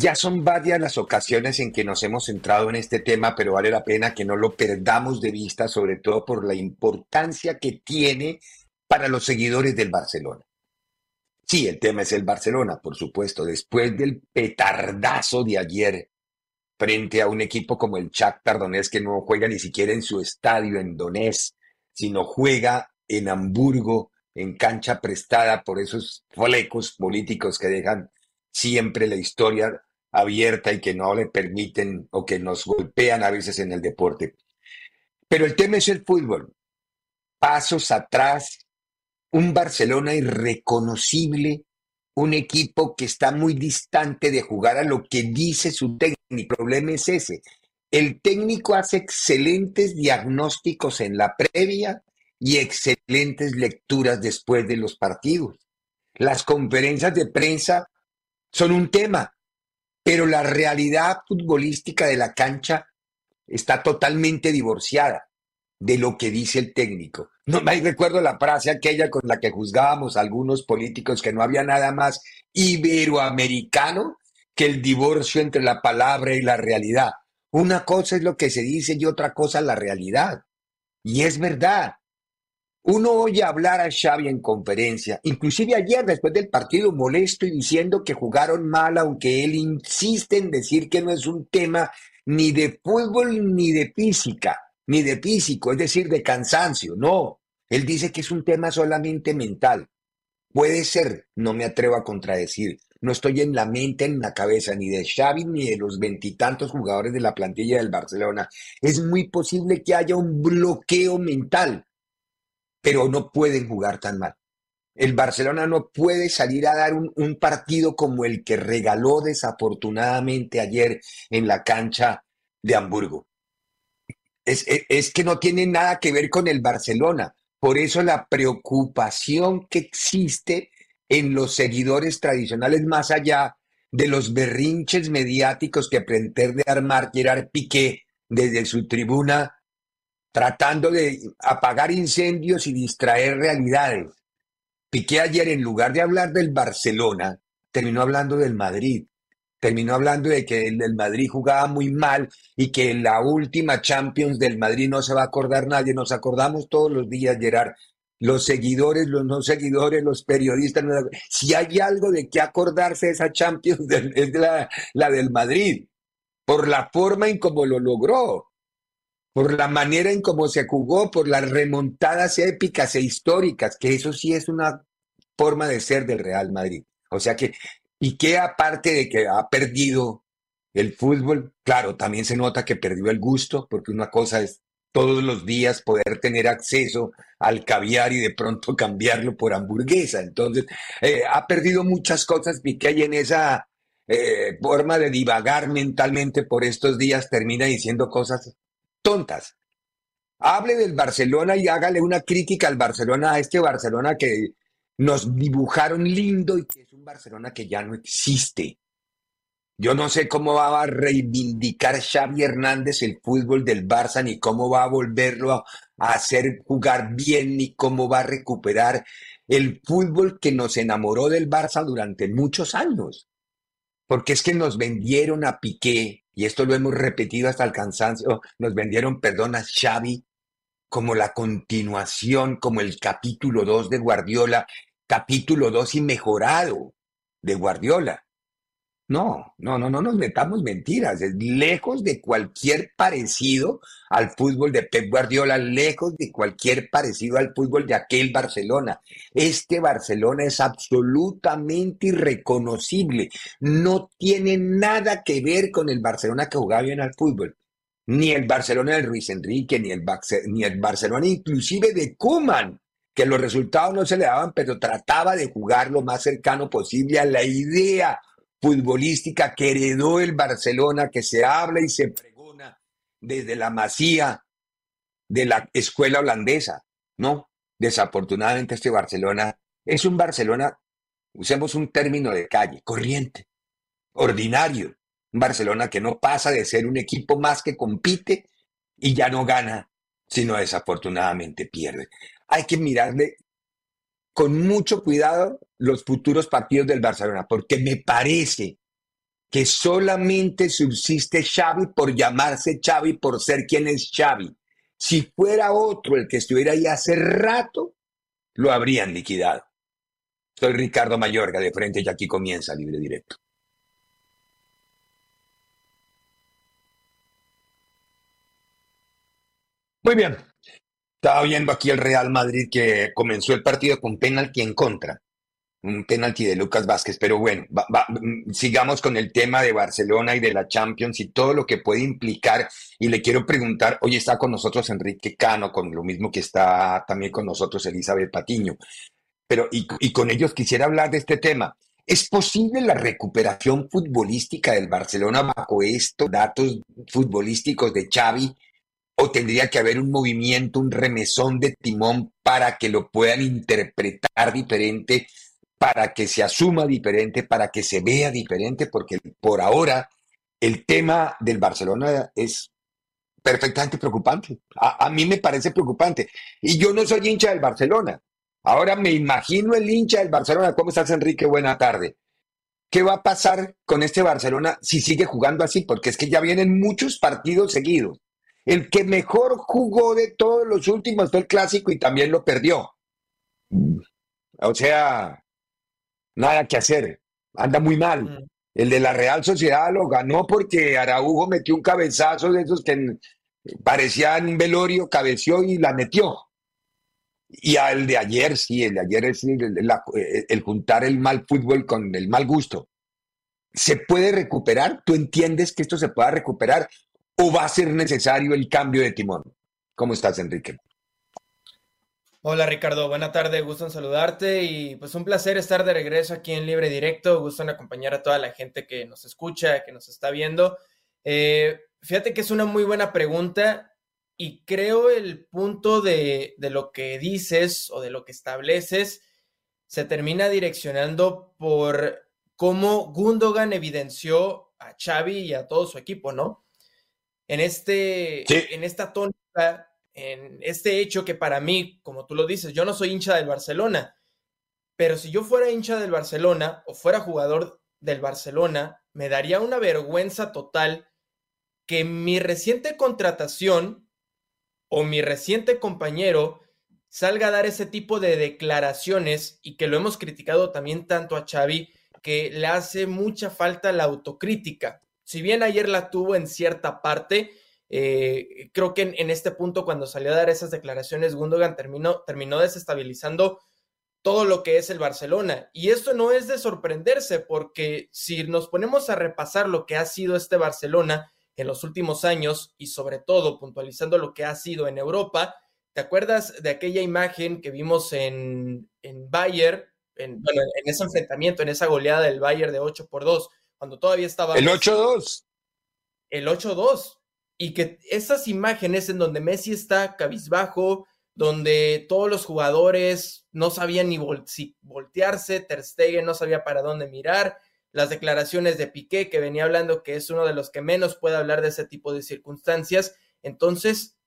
Ya son varias las ocasiones en que nos hemos centrado en este tema, pero vale la pena que no lo perdamos de vista, sobre todo por la importancia que tiene para los seguidores del Barcelona. Sí, el tema es el Barcelona, por supuesto, después del petardazo de ayer frente a un equipo como el Shakhtar Donetsk que no juega ni siquiera en su estadio en Donetsk, sino juega en Hamburgo, en cancha prestada por esos flecos políticos que dejan siempre la historia abierta y que no le permiten o que nos golpean a veces en el deporte. Pero el tema es el fútbol. Pasos atrás, un Barcelona irreconocible, un equipo que está muy distante de jugar a lo que dice su técnico. El problema es ese. El técnico hace excelentes diagnósticos en la previa y excelentes lecturas después de los partidos. Las conferencias de prensa son un tema, pero la realidad futbolística de la cancha está totalmente divorciada de lo que dice el técnico. No me recuerdo la frase aquella con la que juzgábamos a algunos políticos que no había nada más iberoamericano que el divorcio entre la palabra y la realidad. Una cosa es lo que se dice y otra cosa la realidad. Y es verdad. Uno oye hablar a Xavi en conferencia, inclusive ayer después del partido molesto y diciendo que jugaron mal, aunque él insiste en decir que no es un tema ni de fútbol ni de física, ni de físico, es decir, de cansancio, no. Él dice que es un tema solamente mental. Puede ser, no me atrevo a contradecir. No estoy en la mente, en la cabeza, ni de Xavi ni de los veintitantos jugadores de la plantilla del Barcelona. Es muy posible que haya un bloqueo mental pero no pueden jugar tan mal. El Barcelona no puede salir a dar un, partido como el que regaló desafortunadamente ayer en la cancha de Hamburgo. Es, es, que no tiene nada que ver con el Barcelona. Por eso la preocupación que existe en los seguidores tradicionales, más allá de los berrinches mediáticos que pretende armar Gerard Piqué desde su tribuna tratando de apagar incendios y distraer realidades. Piqué ayer, en lugar de hablar del Barcelona, terminó hablando del Madrid. Terminó hablando de que el, Madrid jugaba muy mal y que la última Champions del Madrid no se va a acordar nadie. Nos acordamos todos los días, Gerard. Los seguidores, los no seguidores, los periodistas. Si hay algo de qué acordarse esa Champions, es la, la del Madrid, por la forma en cómo lo logró por la manera en cómo se jugó, por las remontadas épicas e históricas, que eso sí es una forma de ser del Real Madrid. O sea que, y que aparte de que ha perdido el fútbol, claro, también se nota que perdió el gusto, porque una cosa es todos los días poder tener acceso al caviar y de pronto cambiarlo por hamburguesa. Entonces, eh, ha perdido muchas cosas y que hay en esa eh, forma de divagar mentalmente por estos días, termina diciendo cosas tontas. Hable del Barcelona y hágale una crítica al Barcelona, a este Barcelona que nos dibujaron lindo y que es un Barcelona que ya no existe. Yo no sé cómo va a reivindicar Xavi Hernández el fútbol del Barça, ni cómo va a volverlo a, hacer jugar bien, ni cómo va a recuperar el fútbol que nos enamoró del Barça durante muchos años. Porque es que nos vendieron a Piqué, y esto lo hemos repetido hasta el cansancio, nos vendieron, perdona, Xavi, como la continuación, como el capítulo 2 de Guardiola, capítulo 2 y mejorado de Guardiola. No, no, no, no nos metamos mentiras. Es lejos de cualquier parecido al fútbol de Pep Guardiola, lejos de cualquier parecido al fútbol de aquel Barcelona. Este Barcelona es absolutamente irreconocible. No tiene nada que ver con el Barcelona que jugaba bien al fútbol. Ni el Barcelona de Luis Enrique, ni el, ni el Barcelona inclusive de Kuman, que los resultados no se le daban, pero trataba de jugar lo más cercano posible a la idea futbolística que heredó el Barcelona, que se habla y se pregona desde la masía de la escuela holandesa, ¿no? Desafortunadamente este Barcelona es un Barcelona, usemos un término de calle, corriente, ordinario, un Barcelona que no pasa de ser un equipo más que compite y ya no gana, sino desafortunadamente pierde. Hay que mirarle con mucho cuidado los futuros partidos del Barcelona, porque me parece que solamente subsiste Xavi por llamarse Xavi, por ser quien es Xavi. Si fuera otro el que estuviera ahí hace rato, lo habrían liquidado. Soy Ricardo Mayorga de frente y aquí comienza Libre Directo. Muy bien, estaba viendo aquí el Real Madrid que comenzó el partido con penalti en contra. Un penalti de Lucas Vázquez, pero bueno, mm, sigamos con el tema de Barcelona y de la Champions y todo lo que puede implicar. Y le quiero preguntar, hoy está con nosotros Enrique Cano, con lo mismo que está también con nosotros Elizabeth Patiño. Pero, y, y con ellos quisiera hablar de este tema. ¿Es posible la recuperación futbolística del Barcelona bajo estos datos futbolísticos de Xavi? O tendría que haber un movimiento, un remesón de timón para que lo puedan interpretar diferente, para que se asuma diferente, para que se vea diferente, porque por ahora el tema del Barcelona es perfectamente preocupante. A, mí me parece preocupante. Y yo no soy hincha del Barcelona. Ahora me imagino el hincha del Barcelona. ¿Cómo estás, Enrique? Buena tarde. ¿Qué va a pasar con este Barcelona si sigue jugando así? Porque es que ya vienen muchos partidos seguidos. El que mejor jugó de todos los últimos fue el clásico y también lo perdió. O sea, nada que hacer. Anda muy mal. Mm. El de la Real Sociedad lo ganó porque Araujo metió un cabezazo de esos que parecían velorio, cabeció y la metió. Y al de ayer, sí, el de ayer es el, juntar el mal fútbol con el mal gusto. ¿Se puede recuperar? ¿Tú entiendes que esto se pueda recuperar? O va a ser necesario el cambio de timón? ¿Cómo estás, Enrique? Hola Ricardo, buena tarde, gusto en saludarte y pues un placer estar de regreso aquí en Libre Directo, gusto en acompañar a toda la gente que nos escucha, que nos está viendo. Eh, fíjate que es una muy buena pregunta y creo el punto de, de lo que dices o de lo que estableces se termina direccionando por cómo Gundogan evidenció a Xavi y a todo su equipo, ¿no? En, este, en esta tónica, en este hecho que para mí, como tú lo dices, yo no soy hincha del Barcelona, pero si yo fuera hincha del Barcelona o fuera jugador del Barcelona, me daría una vergüenza total que mi reciente contratación o mi reciente compañero salga a dar ese tipo de declaraciones y que lo hemos criticado también tanto a Xavi que le hace mucha falta la autocrítica si bien ayer la tuvo en cierta parte, eh, creo que en, este punto, cuando salió a dar esas declaraciones, Gundogan terminó, terminó desestabilizando todo lo que es el Barcelona. Y esto no es de sorprenderse, porque si nos ponemos a repasar lo que ha sido este Barcelona en los últimos años y sobre todo puntualizando lo que ha sido en Europa, ¿te acuerdas de aquella imagen que vimos en, en Bayern, en, bueno, en ese enfrentamiento, en esa goleada del Bayern de 8 por 2? Cuando todavía estaba... El 8-2. El 8-2. Y que esas imágenes en donde Messi está cabizbajo, donde todos los jugadores no sabían ni si voltearse, Ter Stegen no sabía para dónde mirar, las declaraciones de Piqué, que venía hablando que es uno de los que menos puede hablar de ese tipo de circunstancias. Entonces,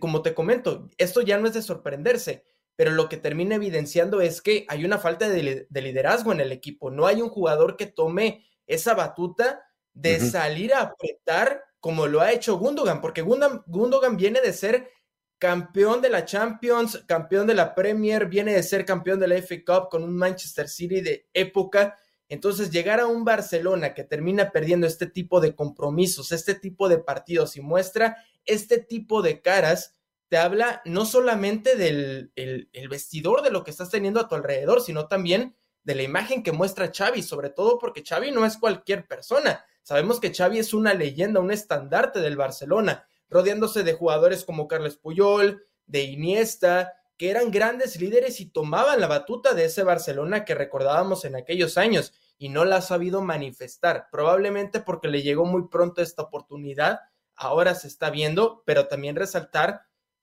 como te comento, esto ya no es de sorprenderse, pero lo que termina evidenciando es que hay una falta de liderazgo en el equipo. No hay un jugador que tome esa batuta de salir a apretar como lo ha hecho Gundogan, porque Gundogan, viene de ser campeón de la Champions, campeón de la Premier, viene de ser campeón de la FA Cup con un Manchester City de época. Entonces, llegar a un Barcelona que termina perdiendo este tipo de compromisos, este tipo de partidos y muestra este tipo de caras, te habla no solamente del el, vestidor de lo que estás teniendo a tu alrededor, sino también de la imagen que muestra Xavi, sobre todo porque Xavi no es cualquier persona. Sabemos que Xavi es una leyenda, un estandarte del Barcelona, rodeándose de jugadores como Carles Puyol, de Iniesta, que eran grandes líderes y tomaban la batuta de ese Barcelona que recordábamos en aquellos años y no la ha sabido manifestar, probablemente porque le llegó muy pronto esta oportunidad, ahora se está viendo, pero también resaltar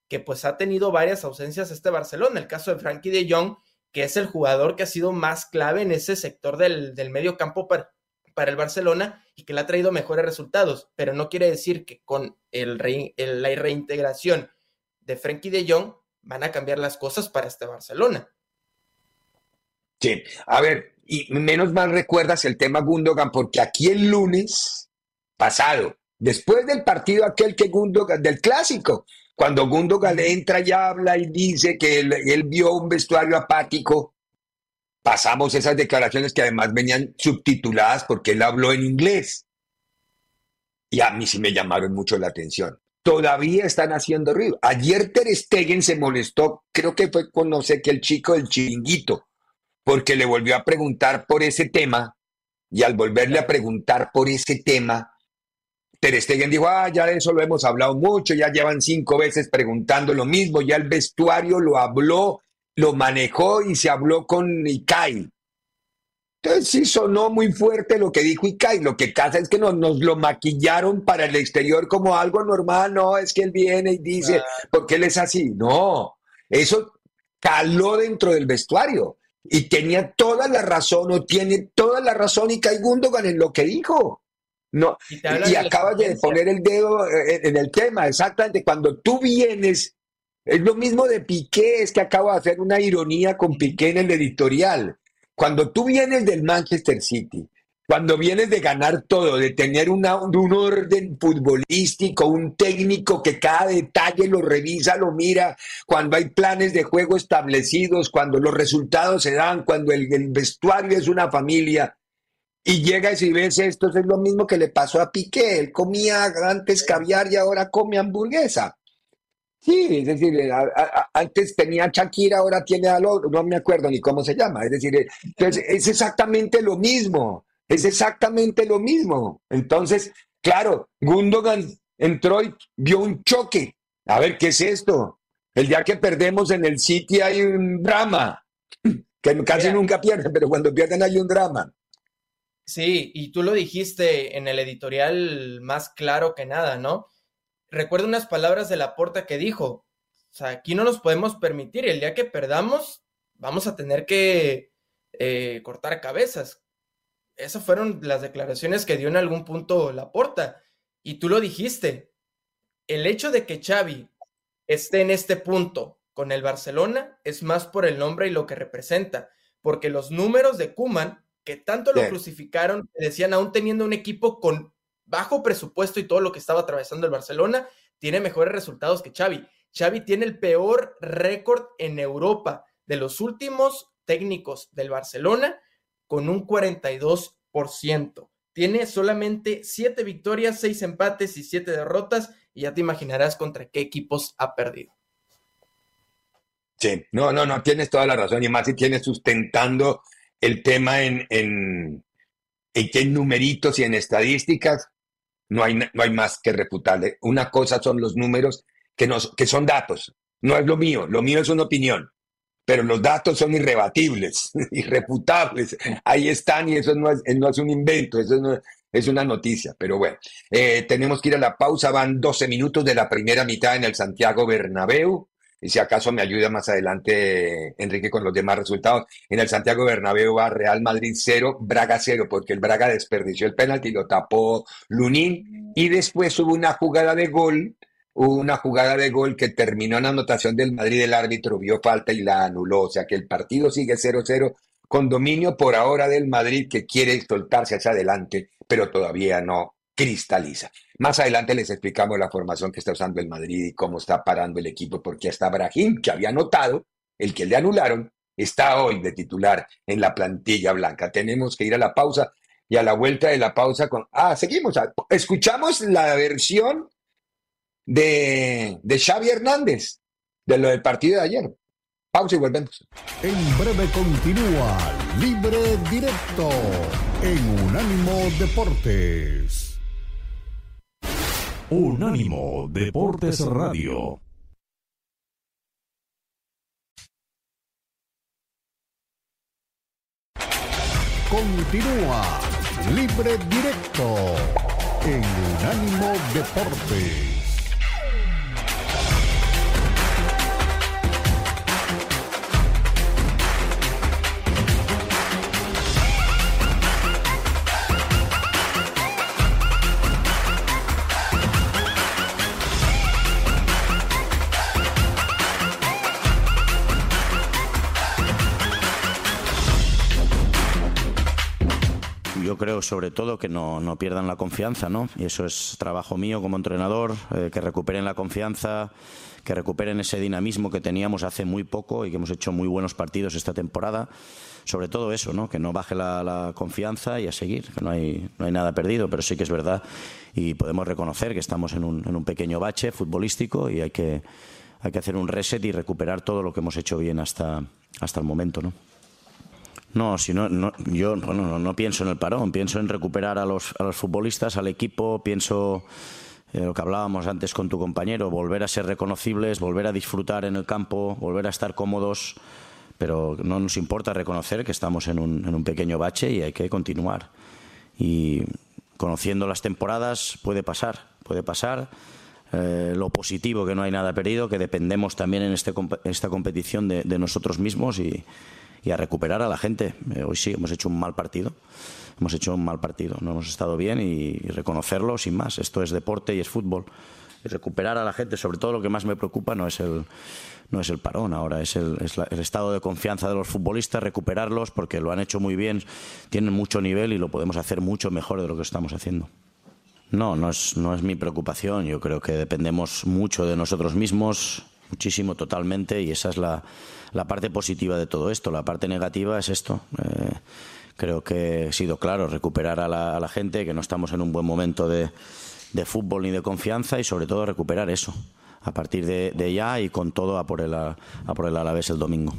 que pues ha tenido varias ausencias este Barcelona, el caso de Frankie de Jong, que es el jugador que ha sido más clave en ese sector del, medio campo para, para, el Barcelona y que le ha traído mejores resultados, pero no quiere decir que con el, la reintegración de Frankie de Jong van a cambiar las cosas para este Barcelona. Sí, a ver, y menos mal recuerdas el tema Gundogan, porque aquí el lunes pasado, después del partido aquel que Gundogan, del clásico, cuando Gundogan entra y habla y dice que él, vio un vestuario apático, pasamos esas declaraciones que además venían subtituladas porque él habló en inglés. Y a mí sí me llamaron mucho la atención. Todavía están haciendo ruido. Ayer Ter Stegen se molestó, creo que fue con no sé qué el chico del chiringuito, porque le volvió a preguntar por ese tema y al volverle a preguntar por ese tema, Ter Stegen dijo, ah, ya de eso lo hemos hablado mucho, ya llevan cinco veces preguntando lo mismo, ya el vestuario lo habló, lo manejó y se habló con Ikai. Entonces sí sonó muy fuerte lo que dijo Ikai. Lo que pasa es que nos, nos, lo maquillaron para el exterior como algo normal. No, es que él viene y dice, porque él es así? No, eso caló dentro del vestuario y tenía toda la razón o tiene toda la razón y Gundogan en lo que dijo. No, y, acabas de poner el dedo eh, en, el tema, exactamente. Cuando tú vienes, es lo mismo de Piqué, es que acabo de hacer una ironía con Piqué en el editorial. Cuando tú vienes del Manchester City, cuando vienes de ganar todo, de tener un orden futbolístico, un técnico que cada detalle lo revisa, lo mira, cuando hay planes de juego establecidos, cuando los resultados se dan, cuando el, vestuario es una familia, y llegas y ves esto, es lo mismo que le pasó a Piqué, él comía antes caviar y ahora come hamburguesa. Sí, es decir, antes tenía Shakira, ahora tiene a no me acuerdo ni cómo se llama, es decir, es exactamente lo mismo. Es exactamente lo mismo. Entonces, claro, Gundogan entró y vio un choque. A ver, ¿qué es esto? El día que perdemos en el City hay un drama, que casi nunca pierden, pero cuando pierden hay un drama. Sí, y tú lo dijiste en el editorial más claro que nada, ¿no? Recuerdo unas palabras de la porta que dijo, o sea, aquí no nos podemos permitir, el día que perdamos, vamos a tener que eh, cortar cabezas esas fueron las declaraciones que dio en algún punto Laporta. Y tú lo dijiste. El hecho de que Xavi esté en este punto con el Barcelona es más por el nombre y lo que representa. Porque los números de Kuman, que tanto lo crucificaron, decían aún teniendo un equipo con bajo presupuesto y todo lo que estaba atravesando el Barcelona, tiene mejores resultados que Xavi. Xavi tiene el peor récord en Europa de los últimos técnicos del Barcelona con un 42%. Tiene solamente 7 victorias, 6 empates y 7 derrotas y ya te imaginarás contra qué equipos ha perdido. Sí, no, no, no, tienes toda la razón y más si tienes sustentando el tema en, en, en numeritos y en estadísticas no hay, no hay más que refutarle. Una cosa son los números que, nos, que son datos, no es lo mío, lo mío es una opinión pero los datos son irrebatibles, irrefutables. Ahí están y eso no es, no es un invento, eso no es una noticia. Pero bueno, eh, tenemos que ir a la pausa. Van 12 minutos de la primera mitad en el Santiago Bernabéu. Y si acaso me ayuda más adelante, Enrique, con los demás resultados. En el Santiago Bernabéu va Real Madrid 0, Braga 0, porque el Braga desperdició el penalti, lo tapó Lunín. Y después hubo una jugada de gol hubo una jugada de gol que terminó en anotación del Madrid, el árbitro vio falta y la anuló, o sea que el partido sigue 0-0 con dominio por ahora del Madrid que quiere soltarse hacia adelante, pero todavía no cristaliza. Más adelante les explicamos la formación que está usando el Madrid y cómo está parando el equipo, porque hasta Brahim, que había notado, el que le anularon, está hoy de titular en la plantilla blanca. Tenemos que ir a la pausa y a la vuelta de la pausa con... Ah, seguimos. Escuchamos la versión de, de Xavi Hernández, de lo del partido de ayer. Pausa y volvemos. En breve continúa Libre Directo en Unánimo Deportes. Unánimo Deportes Radio. Continúa Libre Directo en Unánimo Deportes. Creo sobre todo que no, no, pierdan la confianza, ¿no? Y eso es trabajo mío como entrenador, eh, que recuperen la confianza, que recuperen ese dinamismo que teníamos hace muy poco y que hemos hecho muy buenos partidos esta temporada. Sobre todo eso, ¿no? Que no baje la, la confianza y a seguir, que no hay, no hay nada perdido, pero sí que es verdad y podemos reconocer que estamos en un, en un pequeño bache futbolístico y hay que, hay que hacer un reset y recuperar todo lo que hemos hecho bien hasta, hasta el momento, ¿no? No, si no, no yo bueno, no, pienso en el parón, pienso en recuperar a los, a los futbolistas, al equipo, pienso en lo que hablábamos antes con tu compañero, volver a ser reconocibles, volver a disfrutar en el campo, volver a estar cómodos, pero no nos importa reconocer que estamos en un, en un pequeño bache y hay que continuar. Y conociendo las temporadas puede pasar, puede pasar. Eh, lo positivo que no hay nada perdido, que dependemos también en este, esta competición de, de nosotros mismos y, y a recuperar a la gente. Eh, hoy sí, hemos hecho un mal partido. Hemos hecho un mal partido. No hemos estado bien y, reconocerlo sin más. Esto es deporte y es fútbol. Y recuperar a la gente, sobre todo lo que más me preocupa no es el, no es el parón ahora, es, el, es el, estado de confianza de los futbolistas, recuperarlos porque lo han hecho muy bien, tienen mucho nivel y lo podemos hacer mucho mejor de lo que estamos haciendo. No, no es, no es mi preocupación. Yo creo que dependemos mucho de nosotros mismos, muchísimo, totalmente, y esa es la, la parte positiva de todo esto. La parte negativa es esto. Eh, creo que he sido claro, recuperar a la, a la, gente, que no estamos en un buen momento de, de, fútbol ni de confianza y sobre todo recuperar eso a partir de, de ya y con todo a por el, a, por el Alavés el domingo.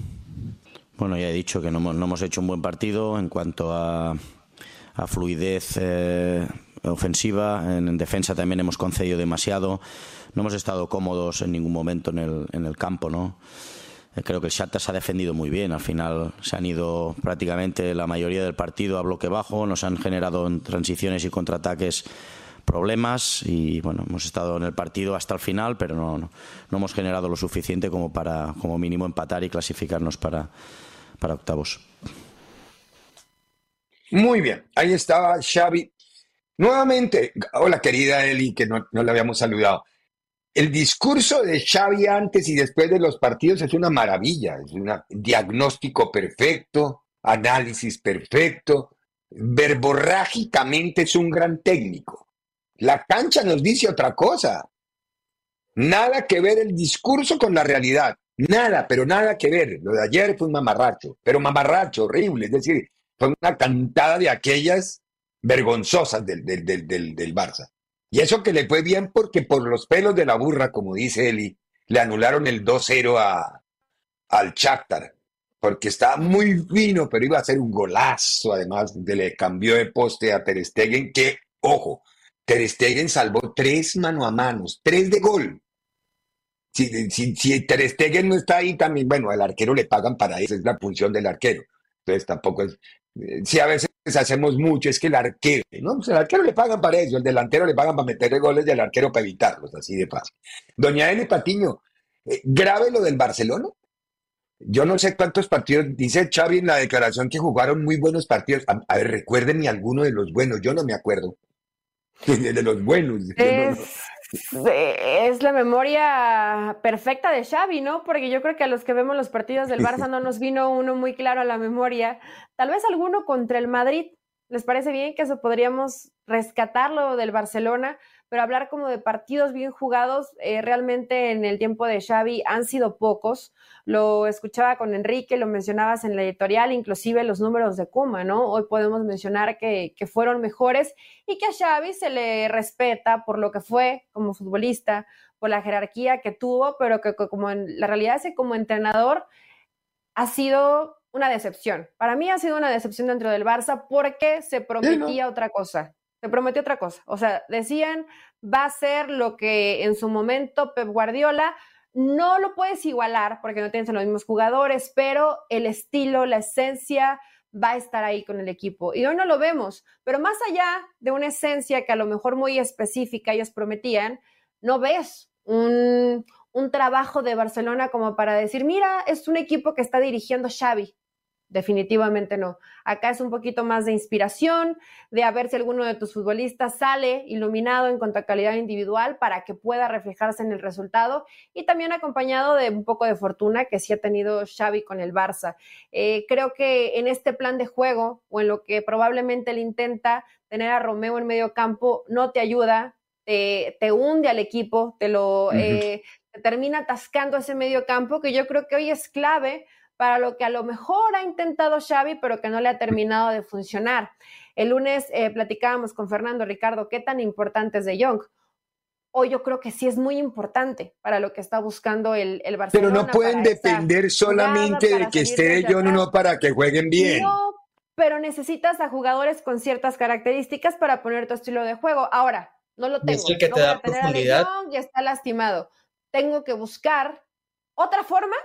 Bueno, ya he dicho que no, no hemos hecho un buen partido en cuanto a, a fluidez eh, ofensiva. En, en, defensa también hemos concedido demasiado. No hemos estado cómodos en ningún momento en el, en el campo, ¿no? Creo que el Shakhtar se ha defendido muy bien. Al final se han ido prácticamente la mayoría del partido a bloque bajo, nos han generado en transiciones y contraataques problemas y bueno, hemos estado en el partido hasta el final, pero no, no, no hemos generado lo suficiente como para como mínimo empatar y clasificarnos para, para octavos. Muy bien, ahí estaba Xavi. Nuevamente, hola querida Eli, que no, no la habíamos saludado. El discurso de Xavi antes y después de los partidos es una maravilla, es un diagnóstico perfecto, análisis perfecto, verborrágicamente es un gran técnico. La cancha nos dice otra cosa. Nada que ver el discurso con la realidad. Nada, pero nada que ver. Lo de ayer fue un mamarracho, pero mamarracho, horrible. Es decir, fue una cantada de aquellas vergonzosas del, del, del, del, Barça. Y eso que le fue bien porque por los pelos de la burra, como dice Eli, le anularon el 2-0 a, al Shakhtar, porque estaba muy fino, pero iba a ser un golazo, además, de le cambió de poste a Ter Stegen, que, ojo, Ter Stegen salvó tres mano a manos, tres de gol. Si, si, si Ter Stegen no está ahí también, bueno, al arquero le pagan para eso, es la función del arquero. Entonces tampoco es, si a veces hacemos mucho, es que el arquero, ¿no? Pues el arquero le pagan para eso, el delantero le pagan para meterle goles y el arquero para evitarlos, así de fácil. Doña N. Patiño, eh, grave lo del Barcelona. Yo no sé cuántos partidos, dice Xavi en la declaración que jugaron muy buenos partidos. A, a ver, recuérdenme alguno de los buenos, yo no me acuerdo. De los buenos. Es, Es la memoria perfecta de Xavi, ¿no? Porque yo creo que a los que vemos los partidos del Barça no nos vino uno muy claro a la memoria. Tal vez alguno contra el Madrid. ¿Les parece bien que eso podríamos rescatarlo del Barcelona? Pero hablar como de partidos bien jugados, eh, realmente en el tiempo de Xavi han sido pocos. Lo escuchaba con Enrique, lo mencionabas en la editorial, inclusive los números de Kuma, ¿no? Hoy podemos mencionar que, que fueron mejores y que a Xavi se le respeta por lo que fue como futbolista, por la jerarquía que tuvo, pero que, como en la realidad es que como entrenador ha sido una decepción. Para mí ha sido una decepción dentro del Barça porque se prometía otra cosa. Se prometió otra cosa. O sea, decían, va a ser lo que en su momento Pep Guardiola no lo puedes igualar porque no tienes los mismos jugadores, pero el estilo, la esencia va a estar ahí con el equipo. Y hoy no lo vemos, pero más allá de una esencia que a lo mejor muy específica ellos prometían, no ves un, un trabajo de Barcelona como para decir, mira, es un equipo que está dirigiendo Xavi definitivamente no. Acá es un poquito más de inspiración, de a ver si alguno de tus futbolistas sale iluminado en cuanto a calidad individual para que pueda reflejarse en el resultado y también acompañado de un poco de fortuna que sí ha tenido Xavi con el Barça. Eh, creo que en este plan de juego o en lo que probablemente él intenta tener a Romeo en medio campo no te ayuda, te, hunde al equipo, te lo eh, te termina atascando ese medio campo que yo creo que hoy es clave para lo que a lo mejor ha intentado Xavi, pero que no le ha terminado de funcionar. El lunes eh, platicábamos con Fernando Ricardo qué tan importante es De Jong. Hoy yo creo que sí es muy importante para lo que está buscando el, el Barcelona. Pero no pueden depender solamente de que esté De Jong, no para que jueguen bien. No, pero necesitas a jugadores con ciertas características para poner tu estilo de juego. Ahora, no lo tengo. que te da profundidad. y está lastimado. Tengo que buscar otra forma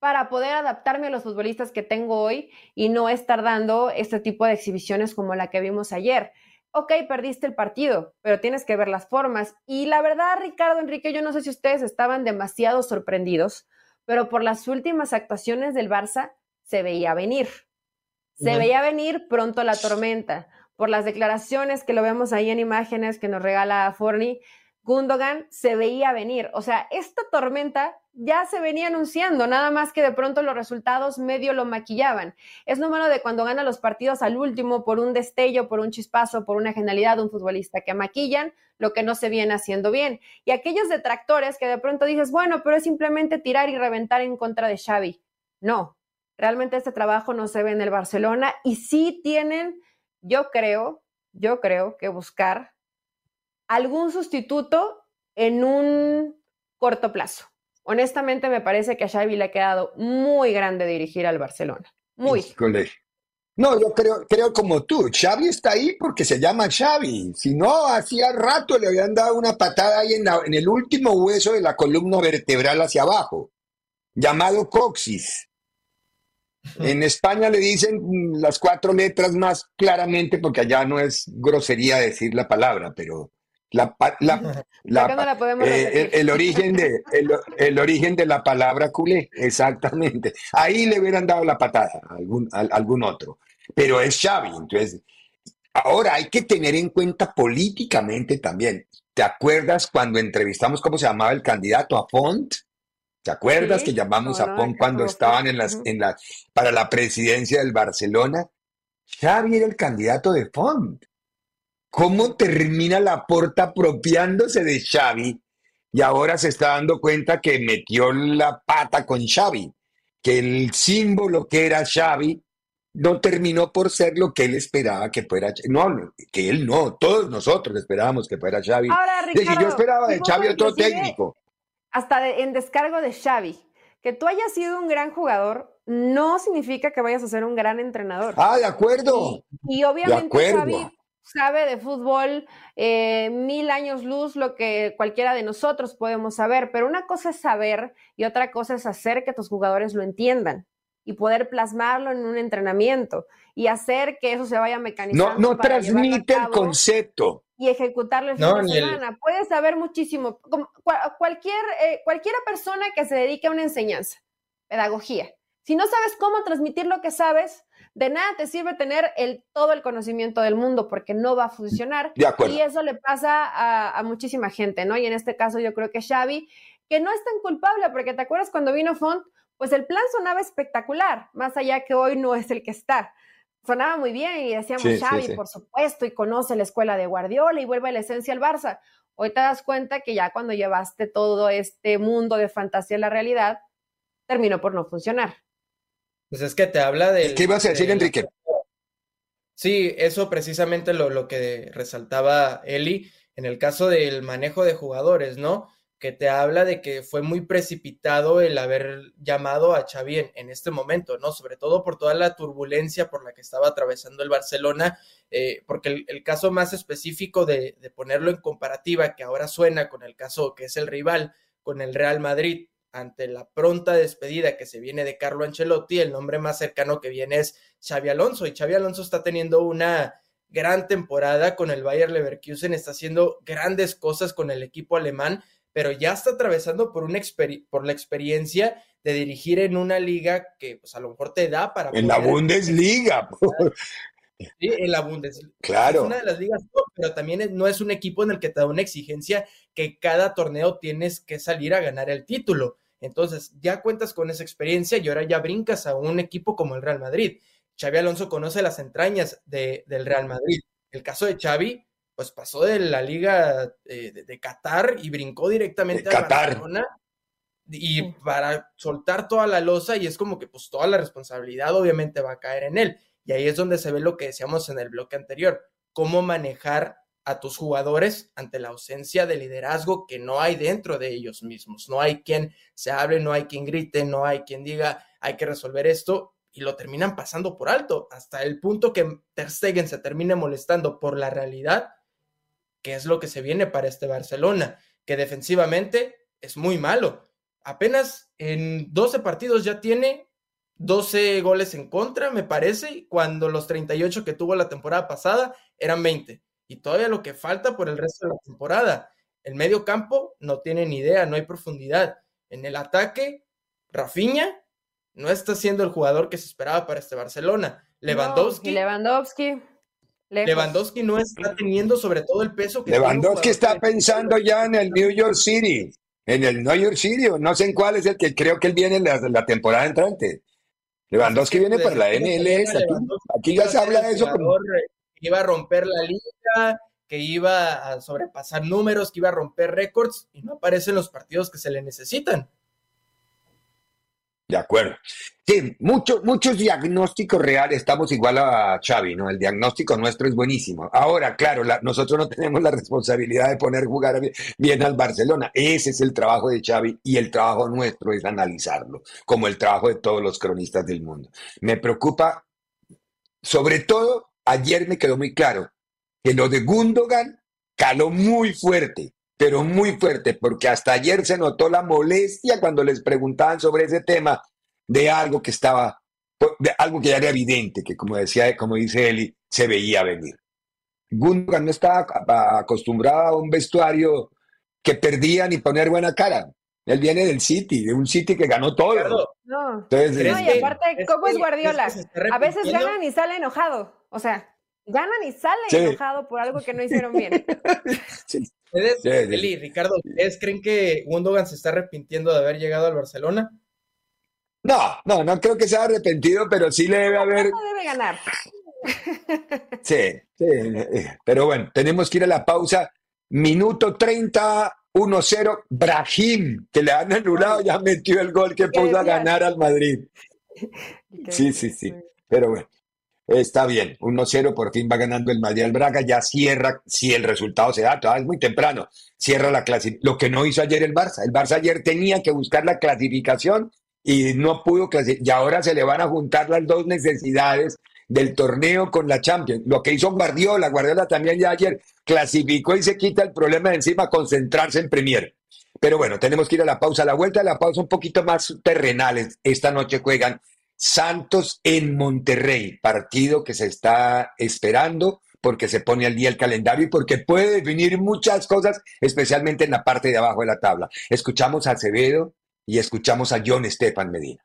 para poder adaptarme a los futbolistas que tengo hoy y no estar dando este tipo de exhibiciones como la que vimos ayer. Ok, perdiste el partido, pero tienes que ver las formas. Y la verdad, Ricardo, Enrique, yo no sé si ustedes estaban demasiado sorprendidos, pero por las últimas actuaciones del Barça se veía venir. Se veía venir pronto la tormenta. Por las declaraciones que lo vemos ahí en imágenes que nos regala Forni, Gundogan se veía venir. O sea, esta tormenta ya se venía anunciando, nada más que de pronto los resultados medio lo maquillaban. Es número de cuando gana los partidos al último por un destello, por un chispazo, por una genialidad de un futbolista que maquillan lo que no se viene haciendo bien. Y aquellos detractores que de pronto dices, bueno, pero es simplemente tirar y reventar en contra de Xavi. No, realmente este trabajo no se ve en el Barcelona y sí tienen, yo creo, yo creo que buscar algún sustituto en un corto plazo. Honestamente me parece que a Xavi le ha quedado muy grande dirigir al Barcelona. Muy. No, yo creo, creo como tú. Xavi está ahí porque se llama Xavi. Si no, hacía rato le habían dado una patada ahí en, en el último hueso de la columna vertebral hacia abajo, llamado coxis. En España le dicen las cuatro letras más claramente porque allá no es grosería decir la palabra, pero la, eh, el, origen de, el, origen de la palabra culé, exactamente. Ahí le hubieran dado la patada a algún, algún otro. Pero es Xavi, entonces. Ahora hay que tener en cuenta políticamente también. ¿Te acuerdas cuando entrevistamos cómo se llamaba el candidato a Font? ¿Te acuerdas que llamamos a Font cuando estaban en las, en la, para la presidencia del Barcelona? Xavi era el candidato de Font cómo termina la porta apropiándose de Xavi y ahora se está dando cuenta que metió la pata con Xavi, que el símbolo que era Xavi no terminó por ser lo que él esperaba que fuera. No, que él no, todos nosotros esperábamos que fuera Xavi. Ahora, Ricardo, yo esperaba de Xavi otro técnico. Hasta en descargo de Xavi. Que tú hayas sido un gran jugador no significa que vayas a ser un gran entrenador. Ah, de acuerdo. Y, obviamente Xavi sabe de fútbol eh, mil años luz lo que cualquiera de nosotros podemos saber, pero una cosa es saber y otra cosa es hacer que tus jugadores lo entiendan y poder plasmarlo en un entrenamiento y hacer que eso se vaya mecanizando. No, no transmite el concepto. Y ejecutarlo en fin de semana. Puedes saber muchísimo. Cualquier, eh, cualquiera persona que se dedique a una enseñanza, pedagogía, si no sabes cómo transmitir lo que sabes, de nada te sirve tener el, todo el conocimiento del mundo porque no va a funcionar. Y eso le pasa a, a, muchísima gente, ¿no? Y en este caso yo creo que Xavi, que no es tan culpable, porque te acuerdas cuando vino Font, pues el plan sonaba espectacular, más allá que hoy no es el que está. Sonaba muy bien y decíamos Xavi, por supuesto, y conoce la escuela de Guardiola y vuelve a la esencia al Barça. Hoy te das cuenta que ya cuando llevaste todo este mundo de fantasía a la realidad, terminó por no funcionar. Pues es que te habla de... ¿Qué ibas a decir, Enrique? Sí, eso precisamente lo, lo que resaltaba Eli en el caso del manejo de jugadores, ¿no? que te habla de que fue muy precipitado el haber llamado a Xavi en, este momento, ¿no? Sobre todo por toda la turbulencia por la que estaba atravesando el Barcelona, eh, porque el, caso más específico de, ponerlo en comparativa, que ahora suena con el caso que es el rival, con el Real Madrid, ante la pronta despedida que se viene de Carlo Ancelotti, el nombre más cercano que viene es Xavi Alonso, y Xavi Alonso está teniendo una gran temporada con el Bayer Leverkusen, está haciendo grandes cosas con el equipo alemán, pero ya está atravesando por, una por la experiencia de dirigir en una liga que pues a lo mejor te da para... En la Bundesliga. Sí, en la Bundesliga. Claro. Es una de las ligas, pero también no es un equipo en el que te da una exigencia que cada torneo tienes que salir a ganar el título. Entonces, ya cuentas con esa experiencia y ahora ya brincas a un equipo como el Real Madrid. Xavi Alonso conoce las entrañas de, del Real Madrid. El caso de Xavi, pues pasó de la liga eh, de, Qatar y brincó directamente a Barcelona y para soltar toda la losa y es como que pues toda la responsabilidad obviamente va a caer en él. Y ahí es donde se ve lo que decíamos en el bloque anterior, cómo manejar a tus jugadores ante la ausencia de liderazgo que no hay dentro de ellos mismos. No hay quien se hable, no hay quien grite, no hay quien diga hay que resolver esto y lo terminan pasando por alto hasta el punto que Ter Stegen se termine molestando por la realidad que es lo que se viene para este Barcelona, que defensivamente es muy malo. Apenas en 12 partidos ya tiene 12 goles en contra, me parece, cuando los 38 que tuvo la temporada pasada eran 20. Y todavía lo que falta por el resto de la temporada. El medio campo no tiene ni idea, no hay profundidad. En el ataque, Rafinha no está siendo el jugador que se esperaba para este Barcelona. Lewandowski. Lewandowski. Lewandowski no está teniendo sobre todo el peso que Lewandowski está pensando ya en el New York City, en el New York City, no sé en cuál es el que creo que él viene en la, temporada entrante. Lewandowski viene para la MLS, aquí, ya se habla de eso. Que iba a romper la liga, que iba a sobrepasar números, que iba a romper récords y no aparecen los partidos que se le necesitan. De acuerdo. Sí, muchos muchos diagnósticos reales, estamos igual a Xavi, ¿no? El diagnóstico nuestro es buenísimo. Ahora, claro, nosotros no tenemos la responsabilidad de poner jugar bien al Barcelona. Ese es el trabajo de Xavi y el trabajo nuestro es analizarlo, como el trabajo de todos los cronistas del mundo. Me preocupa, sobre todo, ayer me quedó muy claro que lo de Gundogan caló muy fuerte pero muy fuerte, porque hasta ayer se notó la molestia cuando les preguntaban sobre ese tema de algo que estaba, de algo que ya era evidente, que como decía, como dice Eli, se veía venir. Gundogan no estaba acostumbrado a un vestuario que perdía ni poner buena cara. Él viene del City, de un City que ganó todo. No, Entonces, no y aparte, ¿cómo es Guardiola? a veces ganan y sale enojado. O sea, ganan y sale enojado por algo que no hicieron bien. sí. ¿Ustedes, Eli, Ricardo, ¿ustedes creen que Gundogan se está arrepintiendo de haber llegado al Barcelona? No, no, no creo que se haya arrepentido, pero sí le debe haber. No debe ganar. Sí, sí, pero bueno, tenemos que ir a la pausa. Minuto 30, 1-0. Brahim, que le han anulado, ya metió el gol que puso a ganar al Madrid. Sí, sí, sí. Pero bueno. Está bien, 1-0, por fin va ganando el Madrid al Braga, ya cierra, si el resultado se da, todavía es muy temprano, cierra la clasificación. Lo que no hizo ayer el Barça, el Barça ayer tenía que buscar la clasificación y no pudo clasificar, y ahora se le van a juntar las dos necesidades del torneo con la Champions. Lo que hizo Guardiola, Guardiola también ya ayer clasificó y se quita el problema de encima, concentrarse en Premier. Pero bueno, tenemos que ir a la pausa. A la vuelta de la pausa un poquito más terrenales. Esta noche juegan Santos en Monterrey, partido que se está esperando porque se pone al día el calendario y porque puede definir muchas cosas, especialmente en la parte de abajo de la tabla. Escuchamos a Acevedo y escuchamos a John Estefan Medina.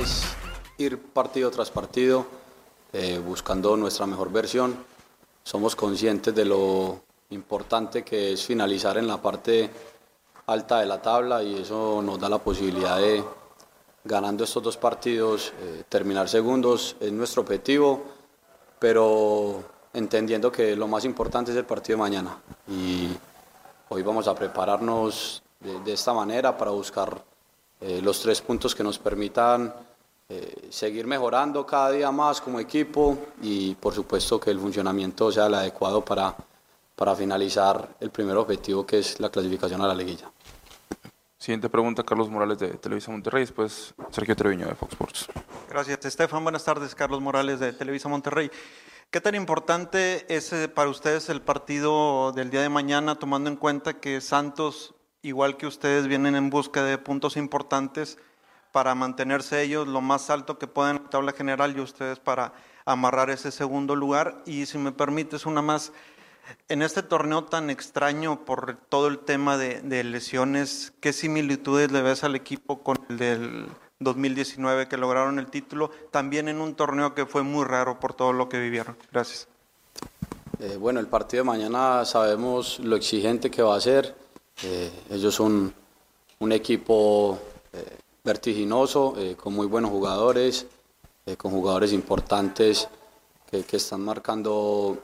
Es ir partido tras partido eh, buscando nuestra mejor versión. Somos conscientes de lo importante que es finalizar en la parte alta de la tabla y eso nos da la posibilidad de, ganando estos dos partidos, eh, terminar segundos. Es nuestro objetivo, pero entendiendo que lo más importante es el partido de mañana. Y hoy vamos a prepararnos de, de esta manera para buscar eh, los tres puntos que nos permitan eh, seguir mejorando cada día más como equipo y por supuesto que el funcionamiento sea el adecuado para, para finalizar el primer objetivo que es la clasificación a la liguilla. Siguiente pregunta, Carlos Morales de Televisa Monterrey, después Sergio Treviño de Fox Sports. Gracias, Estefan. Buenas tardes, Carlos Morales de Televisa Monterrey. ¿Qué tan importante es eh, para ustedes el partido del día de mañana, tomando en cuenta que Santos, igual que ustedes, vienen en busca de puntos importantes para mantenerse ellos lo más alto que puedan en la tabla general y ustedes para amarrar ese segundo lugar? Y si me permites una más, en este torneo tan extraño por todo el tema de, lesiones, ¿qué similitudes le ves al equipo con el del 2019 que lograron el título? También en un torneo que fue muy raro por todo lo que vivieron. Gracias. Eh, bueno, el partido de mañana sabemos lo exigente que va a ser. Eh, ellos son un equipo eh, vertiginoso, eh, con muy buenos jugadores, eh, con jugadores importantes que, que están marcando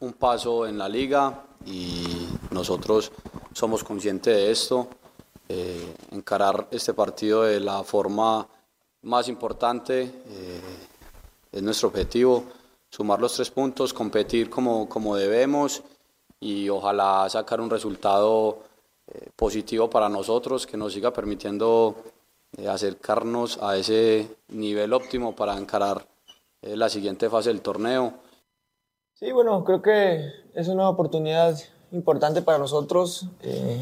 un paso en la liga y nosotros somos conscientes de esto. Eh, encarar este partido de la forma más importante eh, es nuestro objetivo, sumar los tres puntos, competir como, como debemos y ojalá sacar un resultado positivo para nosotros que nos siga permitiendo eh, acercarnos a ese nivel óptimo para encarar eh, la siguiente fase del torneo. Sí, bueno, creo que es una oportunidad importante para nosotros. Eh,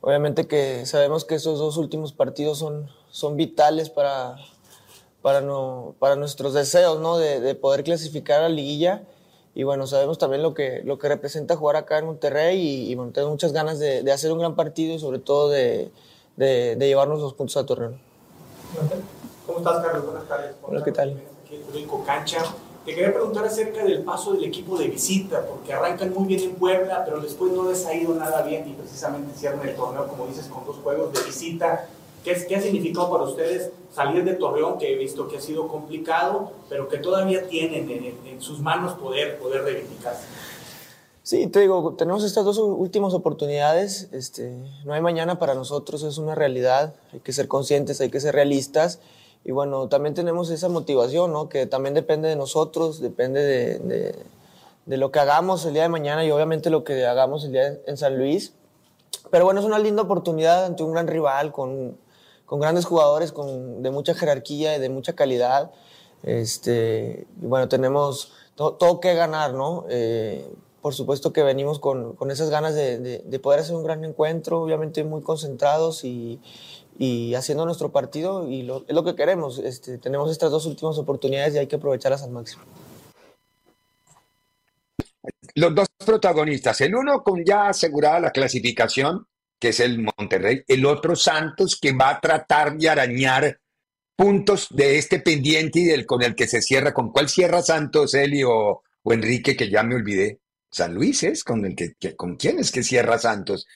obviamente que sabemos que esos dos últimos partidos son, son vitales para, para, no, para nuestros deseos ¿no? de, de poder clasificar a la liguilla. Y bueno, sabemos también lo que, lo que representa jugar acá en Monterrey y, y bueno, tengo muchas ganas de, de hacer un gran partido y sobre todo de, de, de llevarnos los puntos a Torreón. ¿Cómo estás, Carlos? Buenas tardes. Hola, ¿qué tal? Aquí en Cancha. Te quería preguntar acerca del paso del equipo de visita, porque arrancan muy bien en Puebla, pero después no les ha ido nada bien y precisamente cierran el torneo, como dices, con dos juegos de visita. ¿Qué, qué ha significado para ustedes salir de Torreón, que he visto que ha sido complicado, pero que todavía tienen en, en- en sus manos poder, poder reivindicarse? Sí, te digo, tenemos estas dos últimas oportunidades. Este, no hay mañana para nosotros, es una realidad. Hay que ser conscientes, hay que ser realistas. Y bueno, también tenemos esa motivación, ¿no? Que también depende de nosotros, depende de, de- de lo que hagamos el día de mañana y obviamente lo que hagamos el día en San Luis. Pero bueno, es una linda oportunidad ante un gran rival, con, con grandes jugadores, con, de mucha jerarquía y de mucha calidad. Este, y bueno, tenemos to- todo que ganar, ¿no? Eh, por supuesto que venimos con, con esas ganas de, de- de poder hacer un gran encuentro, obviamente muy concentrados y, y haciendo nuestro partido, y lo- es lo que queremos. Este, tenemos estas dos últimas oportunidades y hay que aprovecharlas al máximo. Los dos protagonistas, el uno con ya asegurada la clasificación, que es el Monterrey, el otro Santos, que va a tratar de arañar puntos de este pendiente y del con el que se cierra. ¿Con cuál cierra Santos, Eli o Enrique, que ya me olvidé? San Luis es con el que, que- con quién es que cierra Santos,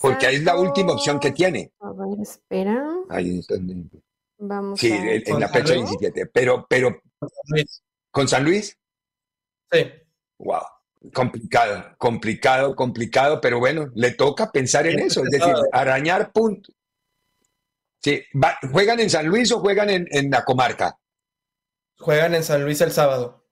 porque ahí es la última opción que tiene. A ver, espera. Ahí está. Vamos Sí, a... en, en ¿Con la fecha Luis? 17. Pero, pero. ¿con San Luis? Sí. Wow. Complicado, complicado, complicado, pero bueno, le toca pensar en eso, es decir, arañar puntos. Sí, va- ¿juegan en San Luis o juegan en, en la comarca? Juegan en San Luis el sábado.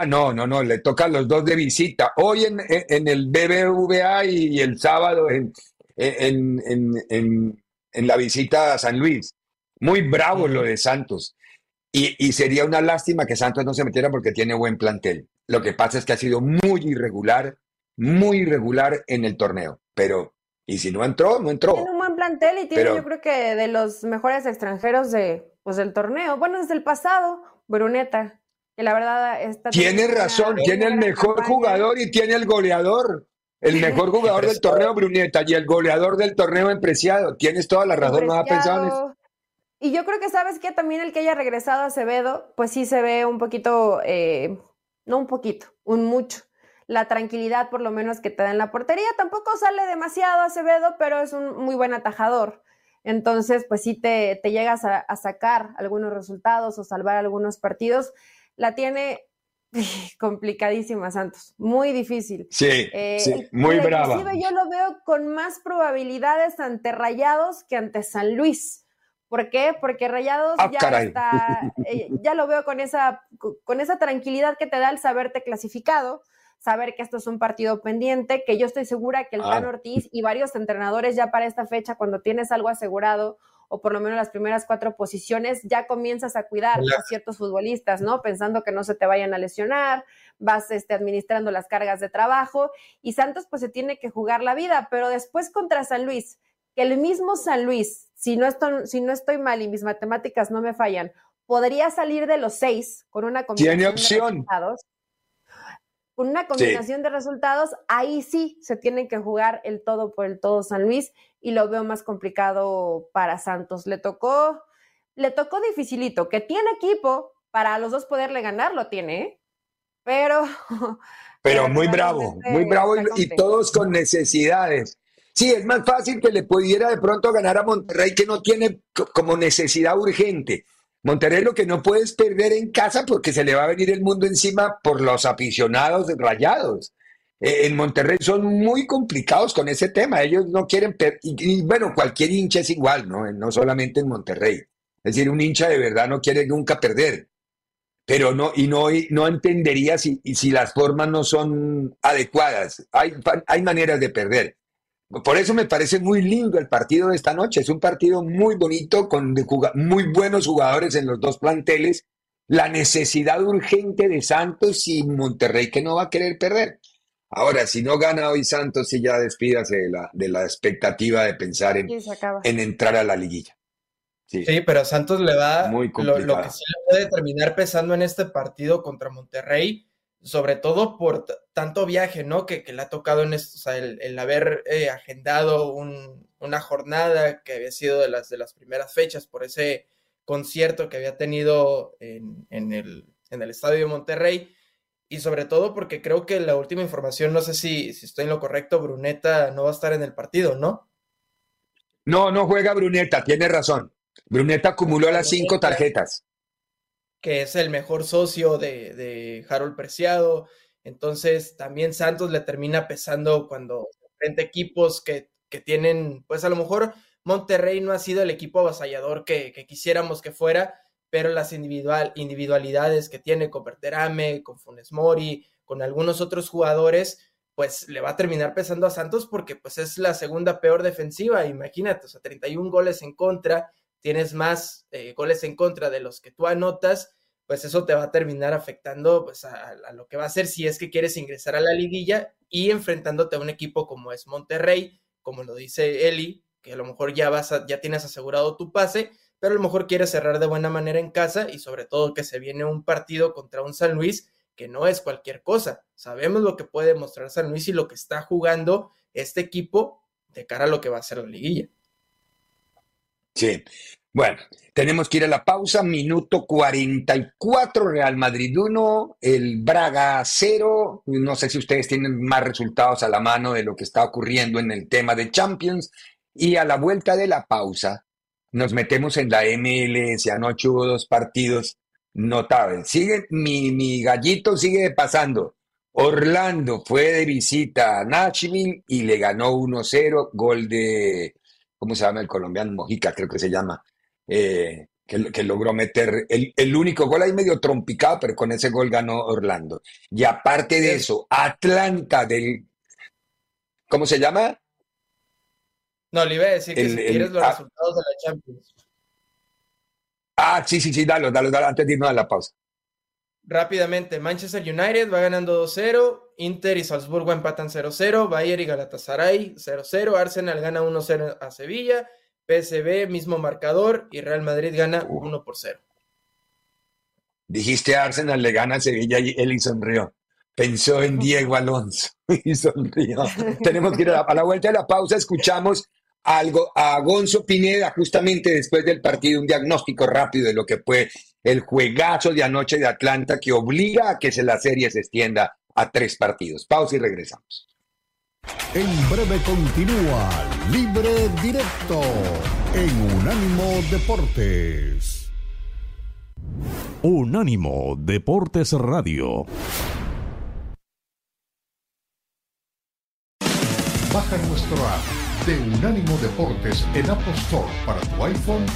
Ah, no, no, no, le tocan los dos de visita. Hoy en, en el BBVA y, el sábado en, en, en, en, la visita a San Luis. Muy bravo lo de Santos. Y, y, sería una lástima que Santos no se metiera porque tiene buen plantel. Lo que pasa es que ha sido muy irregular, muy irregular en el torneo. Pero, y si no entró, no entró. Tiene un buen plantel y tiene, yo creo que de los mejores extranjeros de, pues, del torneo. Bueno, desde el pasado, Bruneta que la verdad está... Tiene razón, tiene el mejor jugador y tiene el goleador. El mejor jugador del torneo, Bruneta, y el goleador del torneo empreciado. Tienes toda la razón, no ha pensado Y yo creo que sabes que también el que haya regresado a Acevedo, pues sí se ve un poquito, eh, no un poquito, un mucho. La tranquilidad por lo menos que te da en la portería. Tampoco sale demasiado Acevedo, pero es un muy buen atajador. Entonces, pues sí te, te llegas a, a sacar algunos resultados o salvar algunos partidos la tiene complicadísima Santos, muy difícil. Sí, eh, sí muy brava. Yo lo veo con más probabilidades ante Rayados que ante San Luis. ¿Por qué? Porque Rayados ah, ya está, eh, ya lo veo con esa, con esa tranquilidad que te da el saberte clasificado, saber que esto es un partido pendiente, que yo estoy segura que el ah. Ortiz y varios entrenadores ya para esta fecha, cuando tienes algo asegurado, o por lo menos las primeras cuatro posiciones, ya comienzas a cuidar a ciertos futbolistas, ¿no? Pensando que no se te vayan a lesionar, vas este, administrando las cargas de trabajo y Santos pues se tiene que jugar la vida, pero después contra San Luis, que el mismo San Luis, si no estoy, si no estoy mal y mis matemáticas no me fallan, podría salir de los seis con una combinación Tiene opción. de Con una combinación de resultados, ahí sí se tiene que jugar el todo por el todo San Luis y lo veo más complicado para Santos. Le tocó, le tocó dificilito, que tiene equipo para los dos poderle ganar, lo tiene, ¿eh? pero... Pero muy bravo, muy bravo y, todos con necesidades. Sí, es más fácil que le pudiera de pronto ganar a Monterrey que no tiene como necesidad urgente. Monterrey lo que no puedes perder en casa porque se le va a venir el mundo encima por los aficionados rayados. Eh, en Monterrey son muy complicados con ese tema. Ellos no quieren, y, bueno, cualquier hincha es igual, ¿no? No solamente en Monterrey. Es decir, un hincha de verdad no quiere nunca perder. Pero no, y no, no entendería si, si las formas no son adecuadas. Hay, hay maneras de perder. Por eso me parece muy lindo el partido de esta noche. Es un partido muy bonito, con muy buenos jugadores en los dos planteles. La necesidad urgente de Santos y Monterrey que no va a querer perder. Ahora, si no gana hoy Santos, sí ya despídase de la, de la expectativa de pensar en, en entrar a la liguilla. Sí, pero a Santos le va Muy lo, lo, que sí le puede terminar pesando en este partido contra Monterrey, sobre todo por tanto viaje, ¿no? Que, que, le ha tocado en esto, o sea, el, haber eh, agendado un, una jornada que había sido de las, de las primeras fechas por ese concierto que había tenido en, en, el, en el estadio de Monterrey y sobre todo porque creo que la última información, no sé si, si estoy en lo correcto, Bruneta no va a estar en el partido, ¿no? No, no juega Bruneta, tiene razón. Bruneta acumuló las cinco tarjetas. Que es el mejor socio de, de Harold Preciado. Entonces también Santos le termina pesando cuando frente equipos que, que, tienen, pues a lo mejor Monterrey no ha sido el equipo avasallador que, que quisiéramos que fuera, pero las individual, individualidades que tiene con Berterame, con Funes Mori, con algunos otros jugadores, pues le va a terminar pesando a Santos porque pues es la segunda peor defensiva, imagínate, o sea, 31 goles en contra, tienes más eh, goles en contra de los que tú anotas, pues eso te va a terminar afectando pues a, lo que va a ser si es que quieres ingresar a la liguilla y enfrentándote a un equipo como es Monterrey, como lo dice Eli, que a lo mejor ya vas a, ya tienes asegurado tu pase, pero a lo mejor quiere cerrar de buena manera en casa y sobre todo que se viene un partido contra un San Luis que no es cualquier cosa. Sabemos lo que puede mostrar San Luis y lo que está jugando este equipo de cara a lo que va a ser la liguilla. Sí. Bueno, tenemos que ir a la pausa. Minuto 44, Real Madrid 1, el Braga 0. No sé si ustedes tienen más resultados a la mano de lo que está ocurriendo en el tema de Champions. Y a la vuelta de la pausa, nos metemos en la MLS, anoche hubo dos partidos notables. Sigue, mi, mi gallito sigue pasando. Orlando fue de visita a Nashville y le ganó 1-0, gol de, ¿cómo se llama el colombiano? Mojica, creo que se llama. Eh, que, que logró meter el, el, único gol ahí medio trompicado, pero con ese gol ganó Orlando. Y aparte de eso, Atlanta del... ¿Cómo se llama? No, le iba a decir que el, si quieres los resultados de la Champions. Ah, sí, sí, sí, dalo, dalo, dalo, antes de irnos a la pausa. Rápidamente, Manchester United va ganando 2-0, Inter y Salzburgo empatan 0-0, Bayern y Galatasaray 0-0, Arsenal gana 1-0 a Sevilla, PSV mismo marcador y Real Madrid gana 1 0. Dijiste Arsenal le gana a Sevilla y él y sonrió. Pensó en Diego Alonso y sonrió. Tenemos que ir a la, vuelta de la pausa, escuchamos algo a Gonzo Pineda justamente después del partido, un diagnóstico rápido de lo que fue el juegazo de anoche de Atlanta que obliga a que se la serie se extienda a tres partidos. Pausa y regresamos. En breve continúa Libre Directo en Unánimo Deportes. Unánimo Deportes Radio. Baja nuestro app de Unánimo Deportes en Apple Store para tu iPhone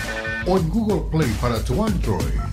o en Google Play para tu Android.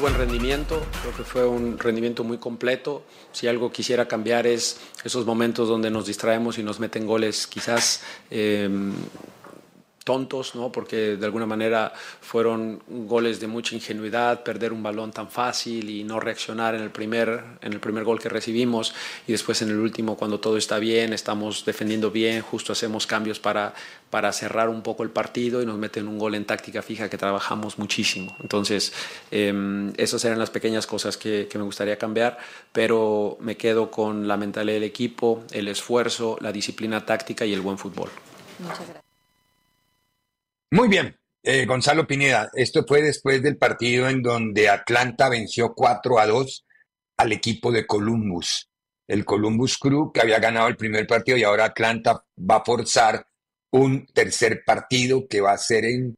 Buen rendimiento, creo que fue un rendimiento muy completo. Si algo quisiera cambiar es esos momentos donde nos distraemos y nos meten goles quizás eh, tontos, ¿no? porque de alguna manera fueron goles de mucha ingenuidad, perder un balón tan fácil y no reaccionar en el primer, en el primer gol que recibimos y después en el último cuando todo está bien, estamos defendiendo bien, justo hacemos cambios para, para cerrar un poco el partido y nos meten un gol en táctica fija que trabajamos muchísimo. Entonces, eh, esas eran las pequeñas cosas que, que me gustaría cambiar, pero me quedo con la mentalidad del equipo, el esfuerzo, la disciplina táctica y el buen fútbol. Muchas gracias. Muy bien, eh, Gonzalo Pineda, esto fue después del partido en donde Atlanta venció 4 a 2 al equipo de Columbus, el Columbus Crew que había ganado el primer partido y ahora Atlanta va a forzar un tercer partido que va a ser en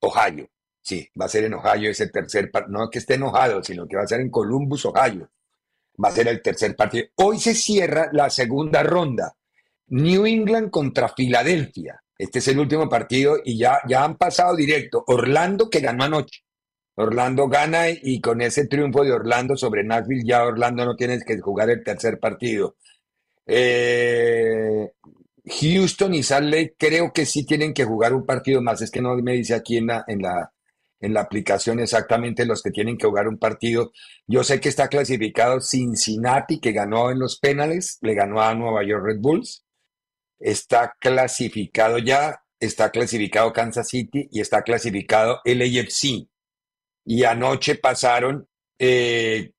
Ohio. Sí, va a ser en Ohio ese tercer partido, no que esté enojado, sino que va a ser en Columbus, Ohio. Va a ser el tercer partido. Hoy se cierra la segunda ronda. New England contra Filadelfia. Este es el último partido y ya, ya han pasado directo. Orlando que ganó anoche. Orlando gana y con ese triunfo de Orlando sobre Nashville ya Orlando no tiene que jugar el tercer partido. Eh, Houston y Salt Lake creo que sí tienen que jugar un partido más. Es que no me dice aquí en la, en la, en la aplicación exactamente los que tienen que jugar un partido. Yo sé que está clasificado Cincinnati, que ganó en los penales, le ganó a Nueva York Red Bulls está clasificado ya, está clasificado Kansas City y está clasificado LAFC. Y anoche pasaron, eh,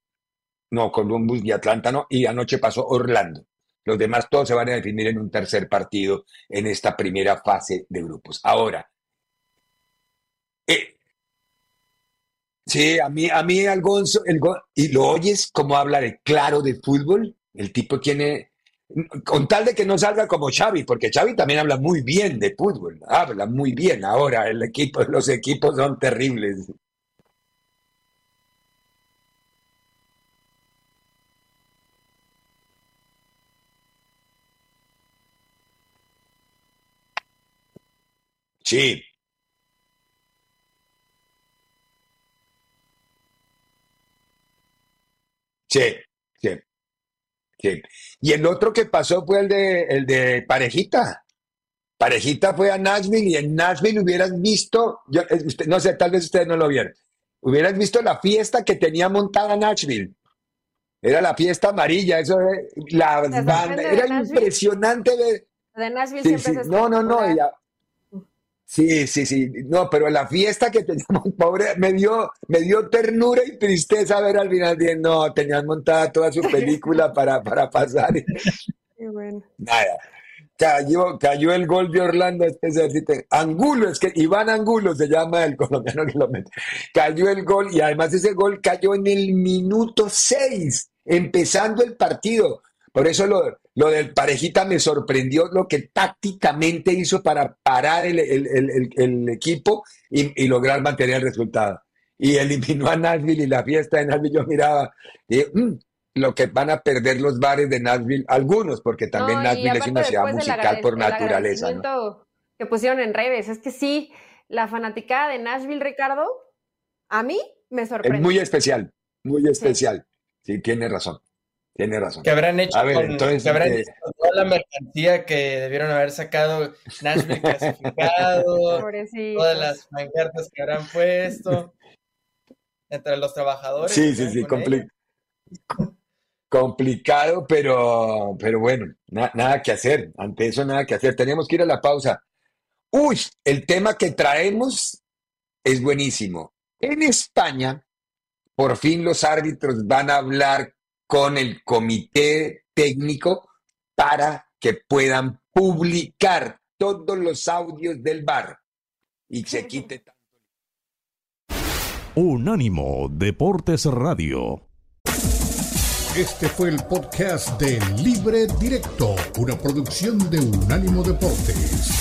no, Columbus y Atlanta no, y anoche pasó Orlando. Los demás todos se van a definir en un tercer partido en esta primera fase de grupos. Ahora, eh, sí, a mí, a mí Algonzo, y lo oyes como habla de claro de fútbol, el tipo tiene con tal de que no salga como Xavi, porque Xavi también habla muy bien de fútbol, habla muy bien. Ahora el equipo, los equipos son terribles. Sí. Sí, sí. Y el otro que pasó fue el de, el de Parejita. Parejita fue a Nashville y en Nashville hubieras visto, yo, eh, no sé, tal vez ustedes no lo vieron, hubieras visto la fiesta que tenía montada Nashville. Era la fiesta amarilla, eso la banda, era impresionante ver. De Nashville siempre No, no, no, Sí, sí, sí. No, pero la fiesta que teníamos, pobre, me dio, me dio ternura y tristeza ver al final de, no, tenían montada toda su película para, para pasar. Qué bueno. Nada. cayó, cayó el gol de Orlando, este Angulo, es que Iván Angulo se llama el colombiano que lo mete. Cayó el gol y además ese gol cayó en el minuto 6, empezando el partido. Por eso lo, lo del parejita me sorprendió lo que tácticamente hizo para parar el, el, equipo y, lograr mantener el resultado. Y eliminó a Nashville y la fiesta de Nashville yo miraba, y, mm, lo que van a perder los bares de Nashville, algunos, porque también Nashville es una ciudad musical por naturaleza. Que pusieron en redes, es que sí, la fanaticada de Nashville, Ricardo, a mí me sorprende. Es muy especial, muy especial. Sí, tiene razón. Tiene razón. Que habrán hecho, con, eh, toda la mercancía que debieron haber sacado Nashville clasificado, todas las pancartas que habrán puesto entre los trabajadores. Sí, sí, sí, complicado complicado, pero, pero bueno, nada que hacer. Ante eso, nada que hacer. Tenemos que ir a la pausa. Uy, el tema que traemos es buenísimo. En España, por fin los árbitros van a hablar con el comité técnico para que puedan publicar todos los audios del bar y se quite. Unánimo Deportes Radio. Este fue el podcast de Libre Directo, una producción de Unánimo Deportes.